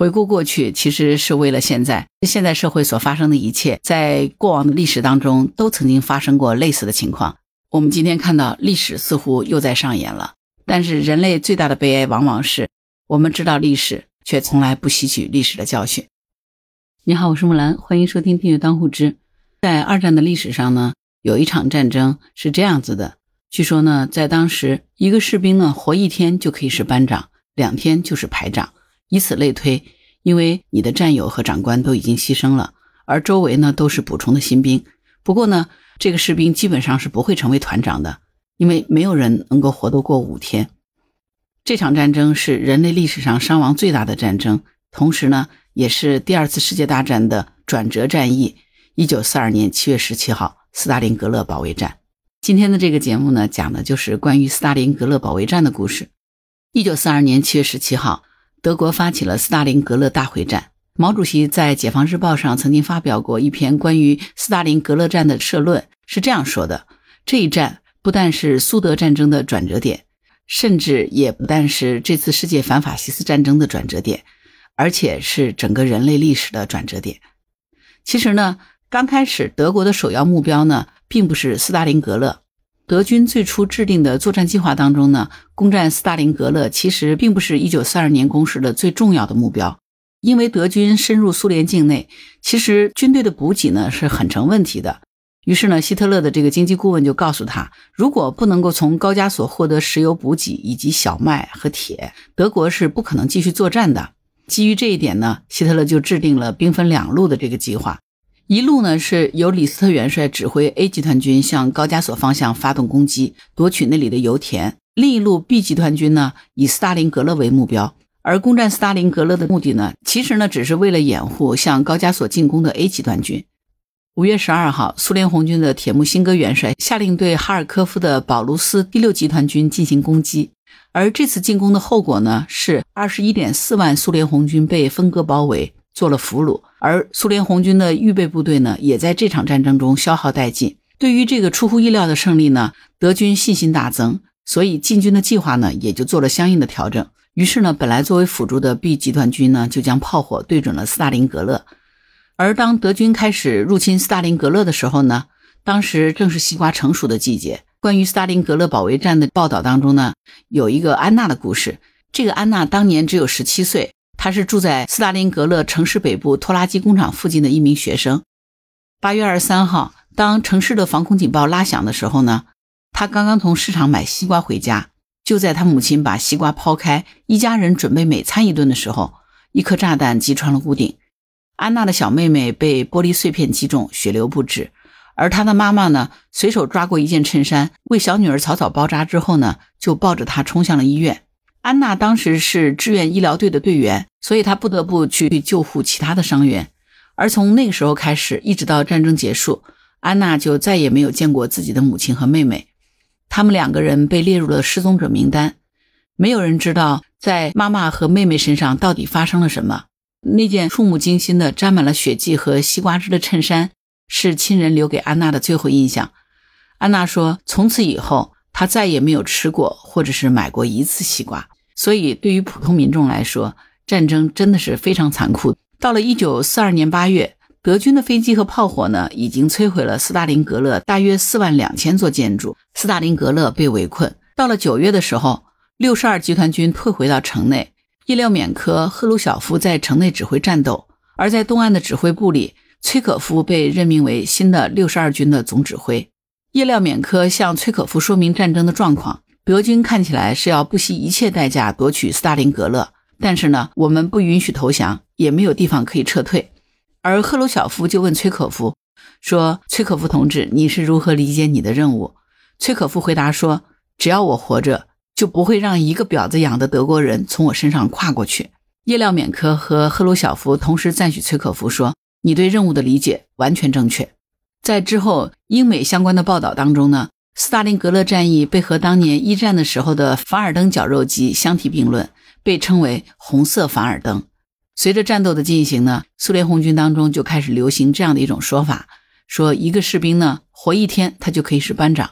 回顾过去，其实是为了现在。现在社会所发生的一切，在过往的历史当中都曾经发生过类似的情况。我们今天看到历史似乎又在上演了，但是人类最大的悲哀往往是我们知道历史，却从来不吸取历史的教训。你好，我是木兰，欢迎收听《订阅当户知》。在二战的历史上呢，有一场战争是这样子的：据说呢，在当时，一个士兵呢活一天就可以是班长，两天就是排长。以此类推，因为你的战友和长官都已经牺牲了，而周围呢都是补充的新兵。不过呢，这个士兵基本上是不会成为团长的，因为没有人能够活得过五天。这场战争是人类历史上伤亡最大的战争，同时呢，也是第二次世界大战的转折战役。一九四二年七月十七号，斯大林格勒保卫战。今天的这个节目呢，讲的就是关于斯大林格勒保卫战的故事。一九四二年七月十七号。德国发起了斯大林格勒大会战。毛主席在《解放日报》上曾经发表过一篇关于斯大林格勒战的社论，是这样说的：这一战不但是苏德战争的转折点，甚至也不但是这次世界反法西斯战争的转折点，而且是整个人类历史的转折点。其实呢，刚开始德国的首要目标呢，并不是斯大林格勒。德军最初制定的作战计划当中呢，攻占斯大林格勒其实并不是一九四二年攻势的最重要的目标，因为德军深入苏联境内，其实军队的补给呢是很成问题的。于是呢，希特勒的这个经济顾问就告诉他，如果不能够从高加索获得石油补给以及小麦和铁，德国是不可能继续作战的。基于这一点呢，希特勒就制定了兵分两路的这个计划。一路呢是由李斯特元帅指挥 A 集团军向高加索方向发动攻击，夺取那里的油田；另一路 B 集团军呢以斯大林格勒为目标，而攻占斯大林格勒的目的呢，其实呢只是为了掩护向高加索进攻的 A 集团军。五月十二号，苏联红军的铁木辛哥元帅下令对哈尔科夫的保卢斯第六集团军进行攻击，而这次进攻的后果呢是二十一点四万苏联红军被分割包围。做了俘虏，而苏联红军的预备部队呢，也在这场战争中消耗殆尽。对于这个出乎意料的胜利呢，德军信心大增，所以进军的计划呢，也就做了相应的调整。于是呢，本来作为辅助的 B 集团军呢，就将炮火对准了斯大林格勒。而当德军开始入侵斯大林格勒的时候呢，当时正是西瓜成熟的季节。关于斯大林格勒保卫战的报道当中呢，有一个安娜的故事。这个安娜当年只有十七岁。他是住在斯大林格勒城市北部拖拉机工厂附近的一名学生。八月二十三号，当城市的防空警报拉响的时候呢，他刚刚从市场买西瓜回家。就在他母亲把西瓜抛开，一家人准备美餐一顿的时候，一颗炸弹击穿了屋顶。安娜的小妹妹被玻璃碎片击中，血流不止。而她的妈妈呢，随手抓过一件衬衫，为小女儿草草包扎之后呢，就抱着她冲向了医院。安娜当时是志愿医疗队的队员，所以她不得不去救护其他的伤员。而从那个时候开始，一直到战争结束，安娜就再也没有见过自己的母亲和妹妹。他们两个人被列入了失踪者名单，没有人知道在妈妈和妹妹身上到底发生了什么。那件触目惊心的、沾满了血迹和西瓜汁的衬衫，是亲人留给安娜的最后印象。安娜说：“从此以后。”她再也没有吃过或者是买过一次西瓜，所以对于普通民众来说，战争真的是非常残酷。到了一九四二年八月，德军的飞机和炮火呢，已经摧毁了斯大林格勒大约四万两千座建筑，斯大林格勒被围困。到了九月的时候，六十二集团军退回到城内，叶廖缅科、赫鲁晓夫在城内指挥战斗，而在东岸的指挥部里，崔可夫被任命为新的六十二军的总指挥。叶廖缅科向崔可夫说明战争的状况，德军看起来是要不惜一切代价夺取斯大林格勒，但是呢，我们不允许投降，也没有地方可以撤退。而赫鲁晓夫就问崔可夫说：“崔可夫同志，你是如何理解你的任务？”崔可夫回答说：“只要我活着，就不会让一个婊子养的德国人从我身上跨过去。”叶廖缅科和赫鲁晓夫同时赞许崔可夫说：“你对任务的理解完全正确。”在之后英美相关的报道当中呢，斯大林格勒战役被和当年一战的时候的凡尔登绞肉机相提并论，被称为“红色凡尔登”。随着战斗的进行呢，苏联红军当中就开始流行这样的一种说法：说一个士兵呢活一天，他就可以是班长；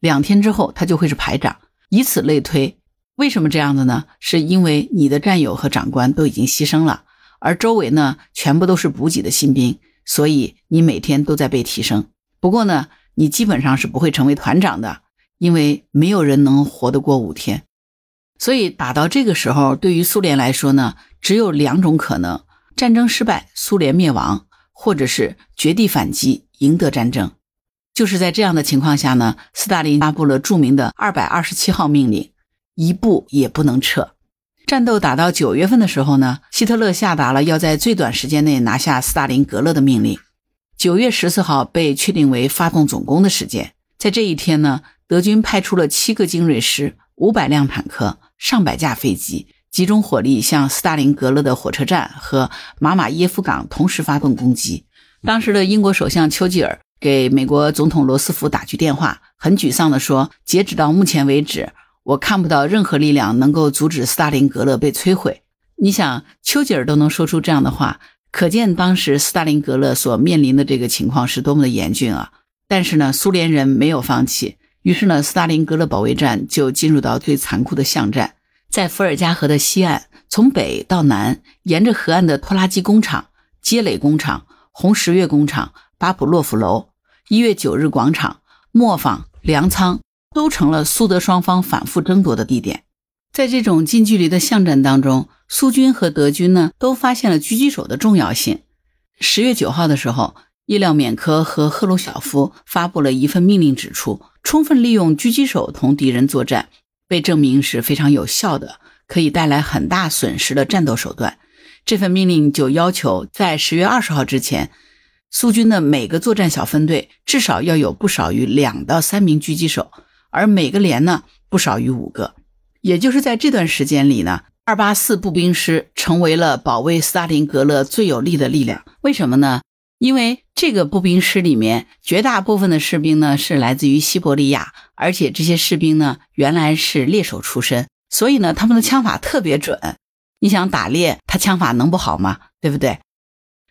两天之后，他就会是排长。以此类推，为什么这样子呢？是因为你的战友和长官都已经牺牲了，而周围呢全部都是补给的新兵，所以你每天都在被提升。不过呢，你基本上是不会成为团长的，因为没有人能活得过五天。所以打到这个时候，对于苏联来说呢，只有两种可能：战争失败，苏联灭亡，或者是绝地反击，赢得战争。就是在这样的情况下呢，斯大林发布了著名的二百二十七号命令，一步也不能撤。战斗打到九月份的时候呢，希特勒下达了要在最短时间内拿下斯大林格勒的命令。九月十四号被确定为发动总攻的时间。在这一天呢，德军派出了七个精锐师、五百辆坦克、上百架飞机，集中火力向斯大林格勒的火车站和马马耶夫港同时发动攻击。当时的英国首相丘吉尔。给美国总统罗斯福打去电话，很沮丧地说：“截止到目前为止，我看不到任何力量能够阻止斯大林格勒被摧毁。”你想，丘吉尔都能说出这样的话，可见当时斯大林格勒所面临的这个情况是多么的严峻啊！但是呢，苏联人没有放弃，于是呢，斯大林格勒保卫战就进入到最残酷的巷战，在伏尔加河的西岸，从北到南，沿着河岸的拖拉机工厂、街垒工厂、红十月工厂。巴甫洛夫楼、一月九日广场、磨坊、粮仓都成了苏德双方反复争夺的地点。在这种近距离的巷战当中，苏军和德军呢都发现了狙击手的重要性。十月九号的时候，叶廖缅科和赫鲁晓夫发布了一份命令，指出充分利用狙击手同敌人作战，被证明是非常有效的，可以带来很大损失的战斗手段。这份命令就要求在十月二十号之前。苏军的每个作战小分队至少要有不少于两到三名狙击手，而每个连呢不少于五个。也就是在这段时间里呢，二八四步兵师成为了保卫斯大林格勒最有力的力量。为什么呢？因为这个步兵师里面绝大部分的士兵呢是来自于西伯利亚，而且这些士兵呢原来是猎手出身，所以呢他们的枪法特别准。你想打猎，他枪法能不好吗？对不对？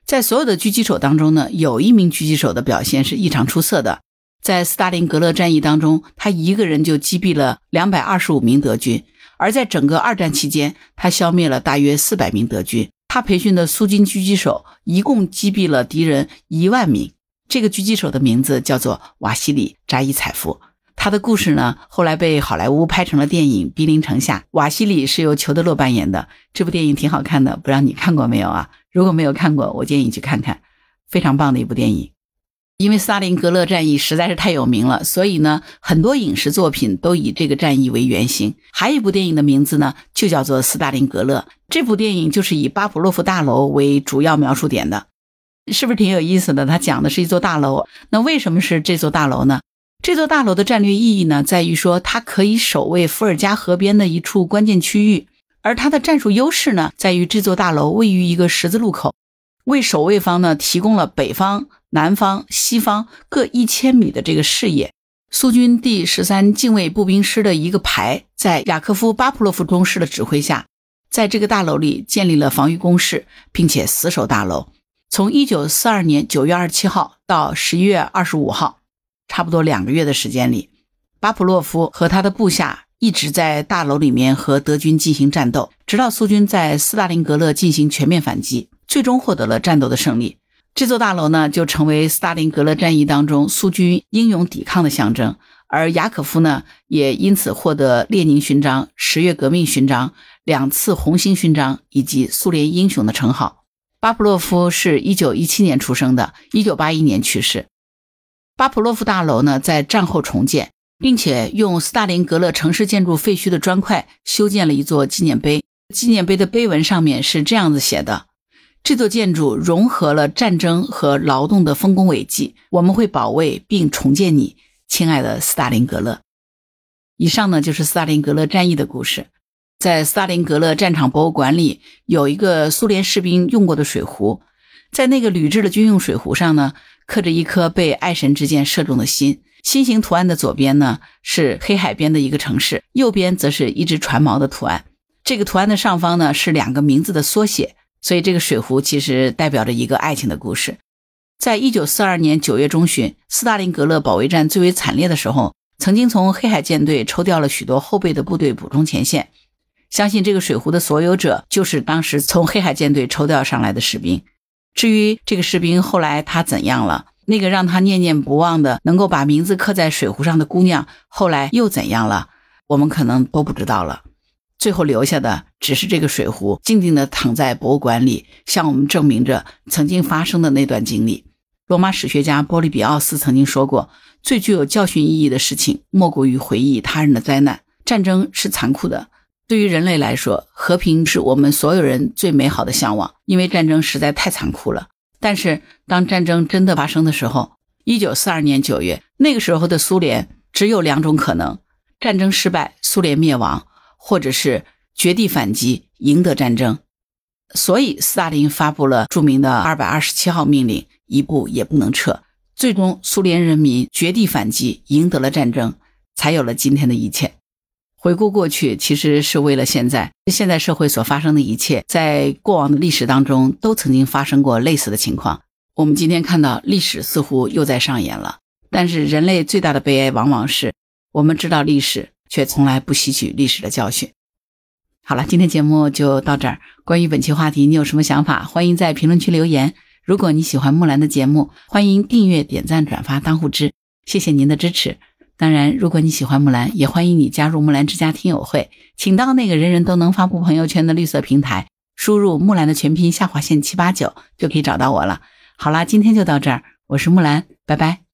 在所有的狙击手当中呢，有一名狙击手的表现是异常出色的。在斯大林格勒战役当中，他一个人就击毙了两百二十五名德军；而在整个二战期间，他消灭了大约四百名德军。他培训的苏军狙击手一共击毙了敌人一万名。这个狙击手的名字叫做瓦西里扎伊采夫。他的故事呢，后来被好莱坞拍成了电影《兵临城下》。瓦西里是由裘德洛扮演的。这部电影挺好看的，不知道你看过没有啊？如果没有看过，我建议你去看看，非常棒的一部电影。因为斯大林格勒战役实在是太有名了，所以呢，很多影视作品都以这个战役为原型。还有一部电影的名字呢，就叫做《斯大林格勒》。这部电影就是以巴甫洛夫大楼为主要描述点的，是不是挺有意思的？它讲的是一座大楼。那为什么是这座大楼呢？这座大楼的战略意义呢，在于说它可以守卫伏尔加河边的一处关键区域。而它的战术优势呢，在于这座大楼位于一个十字路口，为守卫方呢提供了北方、南方、西方各一千米的这个视野。苏军第十三近卫步兵师的一个排，在雅科夫·巴甫洛夫中士的指挥下，在这个大楼里建立了防御工事，并且死守大楼。从一九四二年九月二十七号到十一月二十五号，差不多两个月的时间里，巴甫洛夫和他的部下。一直在大楼里面和德军进行战斗，直到苏军在斯大林格勒进行全面反击，最终获得了战斗的胜利。这座大楼呢，就成为斯大林格勒战役当中苏军英勇抵抗的象征。而雅可夫呢，也因此获得列宁勋章、十月革命勋章、两次红星勋章以及苏联英雄的称号。巴甫洛夫是一九一七年出生的，一九八一年去世。巴甫洛夫大楼呢，在战后重建。并且用斯大林格勒城市建筑废墟的砖块修建了一座纪念碑。纪念碑的碑文上面是这样子写的：“这座建筑融合了战争和劳动的丰功伟绩，我们会保卫并重建你，亲爱的斯大林格勒。”以上呢就是斯大林格勒战役的故事。在斯大林格勒战场博物馆里有一个苏联士兵用过的水壶，在那个铝制的军用水壶上呢刻着一颗被爱神之箭射中的心。心形图案的左边呢是黑海边的一个城市，右边则是一只船锚的图案。这个图案的上方呢是两个名字的缩写，所以这个水壶其实代表着一个爱情的故事。在一九四二年九月中旬，斯大林格勒保卫战最为惨烈的时候，曾经从黑海舰队抽调了许多后备的部队补充前线。相信这个水壶的所有者就是当时从黑海舰队抽调上来的士兵。至于这个士兵后来他怎样了，那个让他念念不忘的能够把名字刻在水壶上的姑娘后来又怎样了，我们可能都不知道了。最后留下的只是这个水壶，静静地躺在博物馆里，向我们证明着曾经发生的那段经历。罗马史学家波利比奥斯曾经说过：“最具有教训意义的事情，莫过于回忆他人的灾难。战争是残酷的，对于人类来说，和平是我们所有人最美好的向往，因为战争实在太残酷了。但是，当战争真的发生的时候，一九四二年九月，那个时候的苏联只有两种可能：战争失败，苏联灭亡。”或者是绝地反击，赢得战争，所以斯大林发布了著名的二百二十七号命令，一步也不能撤。最终，苏联人民绝地反击，赢得了战争，才有了今天的一切。回顾过去，其实是为了现在。现在社会所发生的一切，在过往的历史当中都曾经发生过类似的情况。我们今天看到历史似乎又在上演了，但是人类最大的悲哀，往往是我们知道历史。却从来不吸取历史的教训。好了，今天节目就到这儿。关于本期话题，你有什么想法？欢迎在评论区留言。如果你喜欢木兰的节目，欢迎订阅、点赞、转发、当护知，谢谢您的支持。当然，如果你喜欢木兰，也欢迎你加入木兰之家听友会，请到那个人人都能发布朋友圈的绿色平台，输入木兰的全拼下划线七八九，就可以找到我了。好啦，今天就到这儿，我是木兰，拜拜。